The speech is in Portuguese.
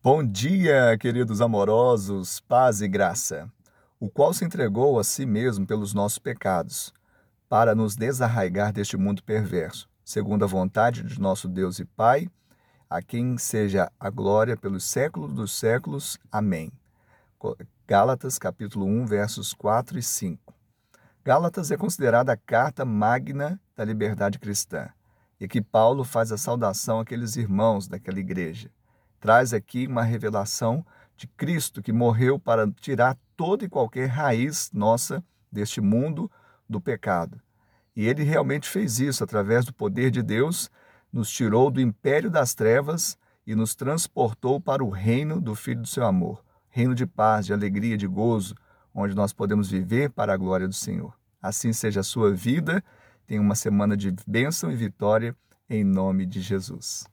Bom dia, queridos amorosos, paz e graça, o qual se entregou a si mesmo pelos nossos pecados, para nos desarraigar deste mundo perverso, segundo a vontade de nosso Deus e Pai, a quem seja a glória pelos séculos dos séculos. Amém. Gálatas capítulo 1, versos 4 e 5. Gálatas é considerada a carta magna da liberdade cristã, e que Paulo faz a saudação àqueles irmãos daquela igreja traz aqui uma revelação de Cristo que morreu para tirar toda e qualquer raiz nossa deste mundo do pecado. E ele realmente fez isso através do poder de Deus, nos tirou do império das trevas e nos transportou para o reino do Filho do seu amor, reino de paz, de alegria, de gozo, onde nós podemos viver para a glória do Senhor. Assim seja a sua vida, tenha uma semana de bênção e vitória em nome de Jesus.